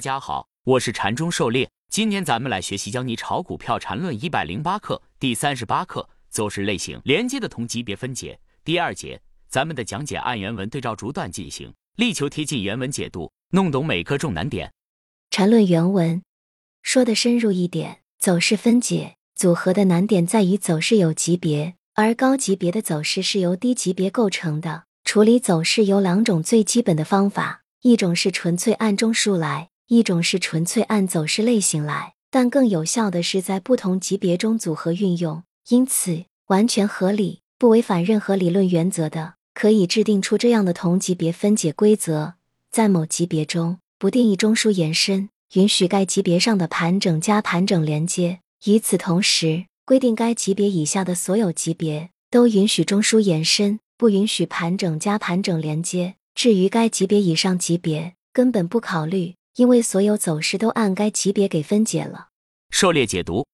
大家好，我是禅中狩猎。今天咱们来学习教你炒股票禅论一百零八课第三十八课走势类型连接的同级别分解。第二节，咱们的讲解按原文对照逐段进行，力求贴近原文解读，弄懂每个重难点。禅论原文说的深入一点，走势分解组合的难点在于走势有级别，而高级别的走势是由低级别构成的。处理走势有两种最基本的方法。一种是纯粹按中枢来，一种是纯粹按走势类型来，但更有效的是在不同级别中组合运用。因此，完全合理、不违反任何理论原则的，可以制定出这样的同级别分解规则：在某级别中不定义中枢延伸，允许该级别上的盘整加盘整连接；与此同时，规定该级别以下的所有级别都允许中枢延伸，不允许盘整加盘整连接。至于该级别以上级别，根本不考虑，因为所有走势都按该级别给分解了。狩猎解读，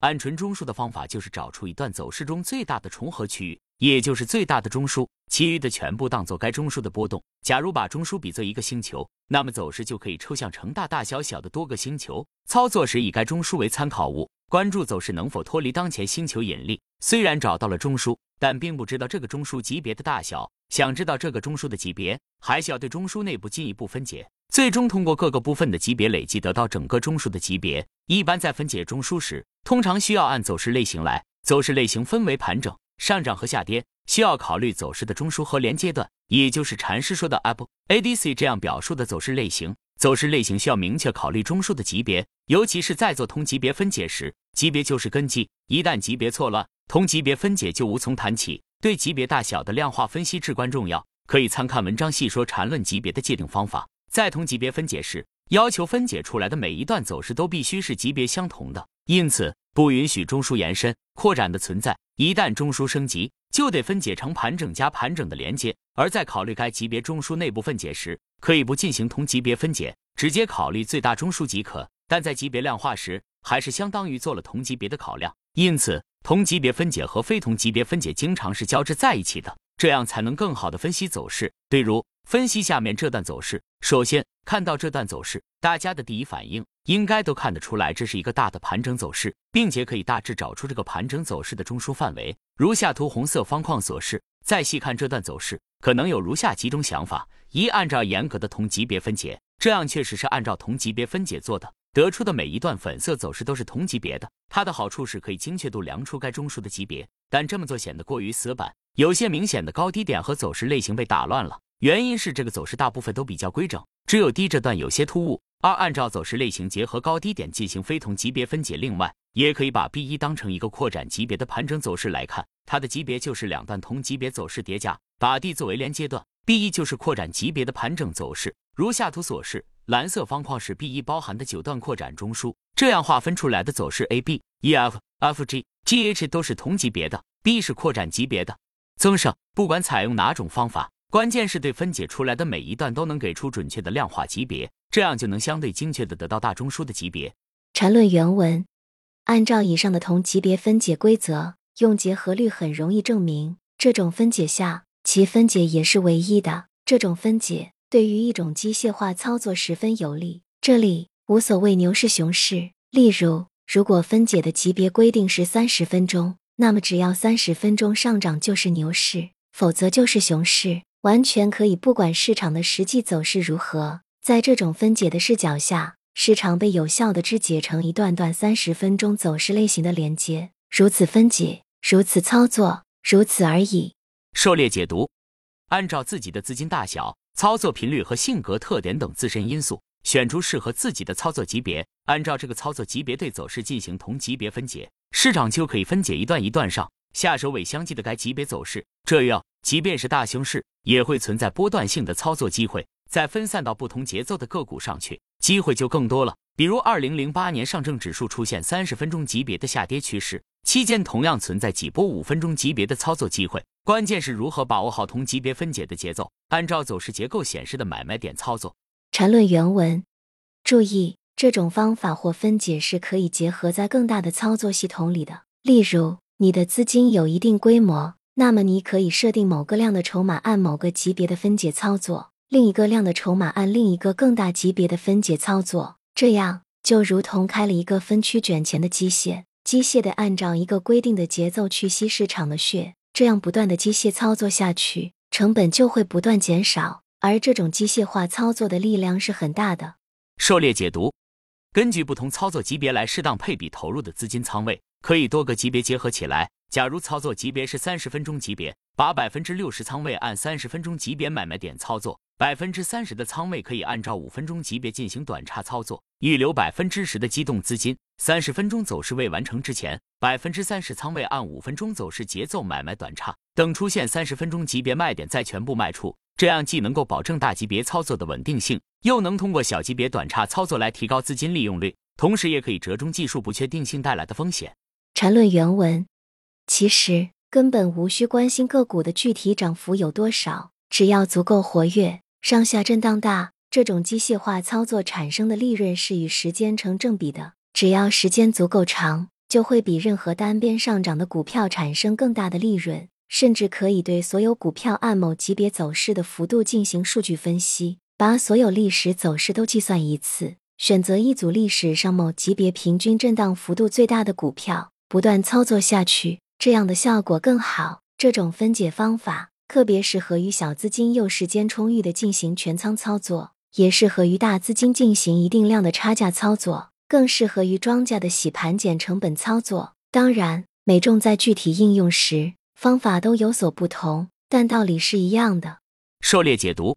按纯中枢的方法就是找出一段走势中最大的重合区域，也就是最大的中枢，其余的全部当做该中枢的波动。假如把中枢比作一个星球，那么走势就可以抽象成大大小小的多个星球。操作时以该中枢为参考物，关注走势能否脱离当前星球引力。虽然找到了中枢，但并不知道这个中枢级别的大小。想知道这个中枢的级别，还需要对中枢内部进一步分解，最终通过各个部分的级别累积得到整个中枢的级别。一般在分解中枢时，通常需要按走势类型来。走势类型分为盘整、上涨和下跌，需要考虑走势的中枢和连接段，也就是禅师说的 AB ADC 这样表述的走势类型。走势类型需要明确考虑中枢的级别，尤其是在做同级别分解时，级别就是根基，一旦级别错乱，同级别分解就无从谈起。对级别大小的量化分析至关重要，可以参看文章细说缠论级别的界定方法。在同级别分解时，要求分解出来的每一段走势都必须是级别相同的，因此不允许中枢延伸、扩展的存在。一旦中枢升级，就得分解成盘整加盘整的连接。而在考虑该级别中枢内部分解时，可以不进行同级别分解，直接考虑最大中枢即可。但在级别量化时，还是相当于做了同级别的考量。因此。同级别分解和非同级别分解经常是交织在一起的，这样才能更好的分析走势。例如，分析下面这段走势，首先看到这段走势，大家的第一反应应该都看得出来，这是一个大的盘整走势，并且可以大致找出这个盘整走势的中枢范围，如下图红色方框所示。再细看这段走势，可能有如下几种想法：一、按照严格的同级别分解，这样确实是按照同级别分解做的。得出的每一段粉色走势都是同级别的，它的好处是可以精确度量出该中枢的级别，但这么做显得过于死板，有些明显的高低点和走势类型被打乱了。原因是这个走势大部分都比较规整，只有低这段有些突兀。二、按照走势类型结合高低点进行非同级别分解。另外，也可以把 B 一当成一个扩展级别的盘整走势来看，它的级别就是两段同级别走势叠加，把 D 作为连接段，B 一就是扩展级别的盘整走势，如下图所示。蓝色方框是 B 一包含的九段扩展中枢，这样划分出来的走势 A、B、E、F、F、G、G、H 都是同级别的，B 是扩展级别的。增胜，不管采用哪种方法，关键是对分解出来的每一段都能给出准确的量化级别，这样就能相对精确的得到大中枢的级别。缠论原文，按照以上的同级别分解规则，用结合律很容易证明，这种分解下其分解也是唯一的。这种分解。对于一种机械化操作十分有利。这里无所谓牛市熊市。例如，如果分解的级别规定是三十分钟，那么只要三十分钟上涨就是牛市，否则就是熊市。完全可以不管市场的实际走势如何，在这种分解的视角下，市场被有效的肢解成一段段三十分钟走势类型的连接。如此分解，如此操作，如此而已。狩猎解读，按照自己的资金大小。操作频率和性格特点等自身因素，选出适合自己的操作级别，按照这个操作级别对走势进行同级别分解，市场就可以分解一段一段上下首尾相继的该级别走势。这样，即便是大熊市，也会存在波段性的操作机会。再分散到不同节奏的个股上去，机会就更多了。比如，二零零八年上证指数出现三十分钟级别的下跌趋势期间，同样存在几波五分钟级别的操作机会。关键是如何把握好同级别分解的节奏，按照走势结构显示的买卖点操作。缠论原文，注意，这种方法或分解是可以结合在更大的操作系统里的。例如，你的资金有一定规模，那么你可以设定某个量的筹码按某个级别的分解操作。另一个量的筹码按另一个更大级别的分解操作，这样就如同开了一个分区卷钱的机械，机械的按照一个规定的节奏去吸市场的血，这样不断的机械操作下去，成本就会不断减少，而这种机械化操作的力量是很大的。狩猎解读：根据不同操作级别来适当配比投入的资金仓位，可以多个级别结合起来。假如操作级别是三十分钟级别，把百分之六十仓位按三十分钟级别买卖点操作，百分之三十的仓位可以按照五分钟级别进行短差操作，预留百分之十的机动资金。三十分钟走势未完成之前，百分之三十仓位按五分钟走势节奏买卖短差，等出现三十分钟级别卖点再全部卖出。这样既能够保证大级别操作的稳定性，又能通过小级别短差操作来提高资金利用率，同时也可以折中技术不确定性带来的风险。缠论原文。其实根本无需关心个股的具体涨幅有多少，只要足够活跃，上下震荡大，这种机械化操作产生的利润是与时间成正比的。只要时间足够长，就会比任何单边上涨的股票产生更大的利润，甚至可以对所有股票按某级别走势的幅度进行数据分析，把所有历史走势都计算一次，选择一组历史上某级别平均震荡幅度最大的股票，不断操作下去。这样的效果更好。这种分解方法特别适合于小资金又时间充裕的进行全仓操作，也适合于大资金进行一定量的差价操作，更适合于庄家的洗盘减成本操作。当然，每种在具体应用时方法都有所不同，但道理是一样的。狩猎解读：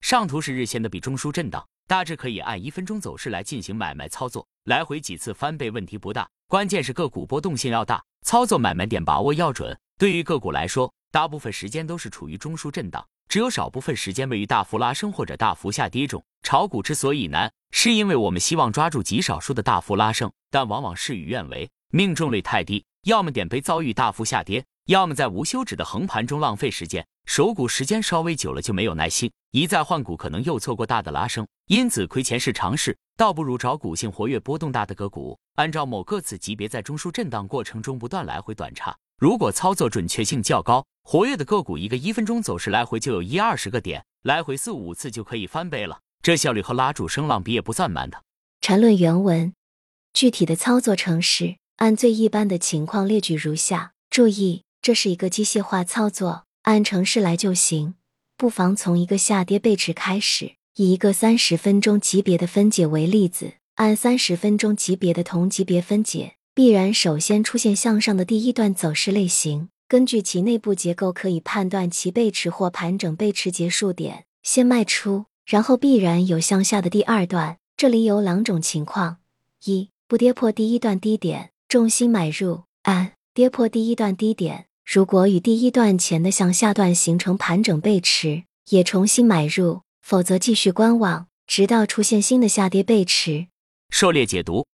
上图是日线的比中枢震荡，大致可以按一分钟走势来进行买卖操作，来回几次翻倍问题不大，关键是个股波动性要大。操作买卖点把握要准。对于个股来说，大部分时间都是处于中枢震荡，只有少部分时间位于大幅拉升或者大幅下跌中。炒股之所以难，是因为我们希望抓住极少数的大幅拉升，但往往事与愿违，命中率太低，要么点被遭遇大幅下跌，要么在无休止的横盘中浪费时间。守股时间稍微久了就没有耐心，一再换股可能又错过大的拉升，因此亏钱是常事。倒不如找股性活跃、波动大的个股，按照某个子级别在中枢震荡过程中不断来回短差。如果操作准确性较高、活跃的个股，一个一分钟走势来回就有一二十个点，来回四五次就可以翻倍了。这效率和拉住声浪比也不算慢的。缠论原文，具体的操作程式按最一般的情况列举如下。注意，这是一个机械化操作，按程式来就行。不妨从一个下跌背驰开始。以一个三十分钟级别的分解为例子，按三十分钟级别的同级别分解，必然首先出现向上的第一段走势类型。根据其内部结构，可以判断其背驰或盘整背驰结束点，先卖出，然后必然有向下的第二段。这里有两种情况：一不跌破第一段低点，重心买入；二跌破第一段低点，如果与第一段前的向下段形成盘整背驰，也重新买入。否则继续观望，直到出现新的下跌背驰。狩猎解读：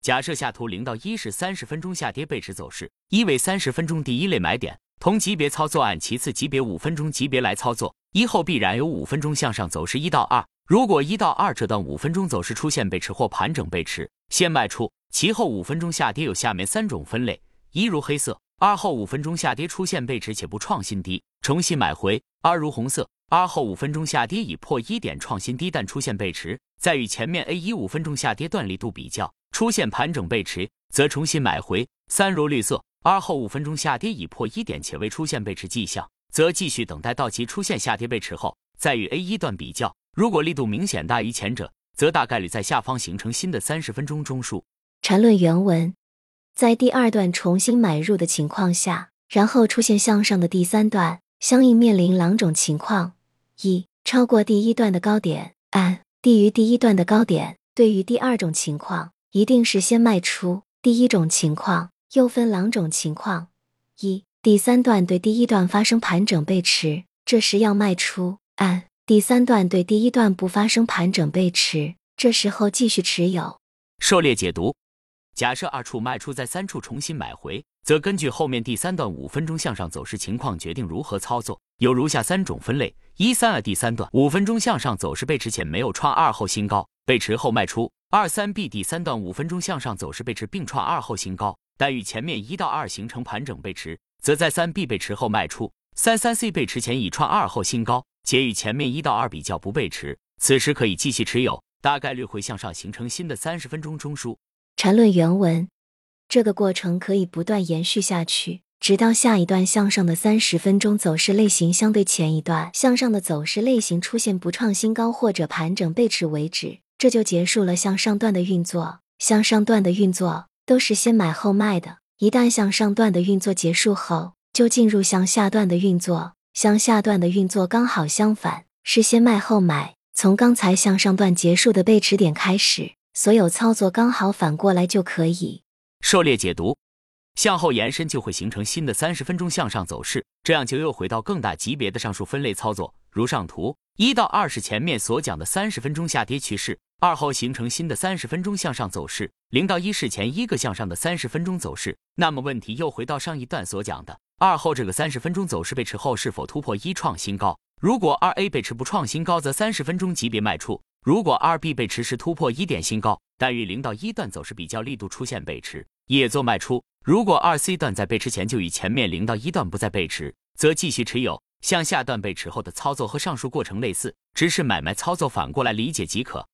假设下图零到一是三十分钟下跌背驰走势，一为三十分钟第一类买点，同级别操作按其次级别五分钟级别来操作，一后必然有五分钟向上走势一到二。如果一到二这段五分钟走势出现背驰或盘整背驰，先卖出；其后五分钟下跌有下面三种分类：一如黑色，二后五分钟下跌出现背驰且不创新低，重新买回；二如红色。二后五分钟下跌已破一点创新低，但出现背驰，在与前面 A 一五分钟下跌段力度比较，出现盘整背驰，则重新买回。三如绿色，二后五分钟下跌已破一点且未出现背驰迹象，则继续等待到其出现下跌背驰后，再与 A 一段比较，如果力度明显大于前者，则大概率在下方形成新的三十分钟中枢。缠论原文，在第二段重新买入的情况下，然后出现向上的第三段，相应面临两种情况。一超过第一段的高点，按低于第一段的高点。对于第二种情况，一定是先卖出。第一种情况又分两种情况：一第三段对第一段发生盘整背驰，这时要卖出；按第三段对第一段不发生盘整背驰，这时候继续持有。狩猎解读：假设二处卖出，在三处重新买回，则根据后面第三段五分钟向上走势情况决定如何操作。有如下三种分类。一三二第三段五分钟向上走势背驰前没有创二后新高，背驰后卖出。二三 B 第三段五分钟向上走势背驰并创二后新高，但与前面一到二形成盘整背驰，则在三 B 背驰后卖出。三三 C 背驰前已创二后新高，且与前面一到二比较不背驰，此时可以继续持有，大概率会向上形成新的三十分钟中枢。缠论原文，这个过程可以不断延续下去，直到下一段向上的三十分钟走势类型相对前一段向上的走势类型出现不创新高或者盘整背驰为止，这就结束了向上段的运作。向上段的运作都是先买后卖的，一旦向上段的运作结束后，就进入向下段的运作。向下段的运作刚好相反，是先卖后买。从刚才向上段结束的背驰点开始。所有操作刚好反过来就可以。狩猎解读，向后延伸就会形成新的三十分钟向上走势，这样就又回到更大级别的上述分类操作。如上图一到二是前面所讲的三十分钟下跌趋势，二后形成新的三十分钟向上走势。零到一是前一个向上的三十分钟走势。那么问题又回到上一段所讲的，二后这个三十分钟走势背驰后是否突破一创新高？如果二 A 背驰不创新高，则三十分钟级别卖出。如果二 B 被持时突破一点新高，但与零到一段走势比较力度出现背驰，也做卖出。如果二 C 段在背驰前就与前面零到一段不再背驰，则继续持有。向下段背驰后的操作和上述过程类似，只是买卖操作反过来理解即可。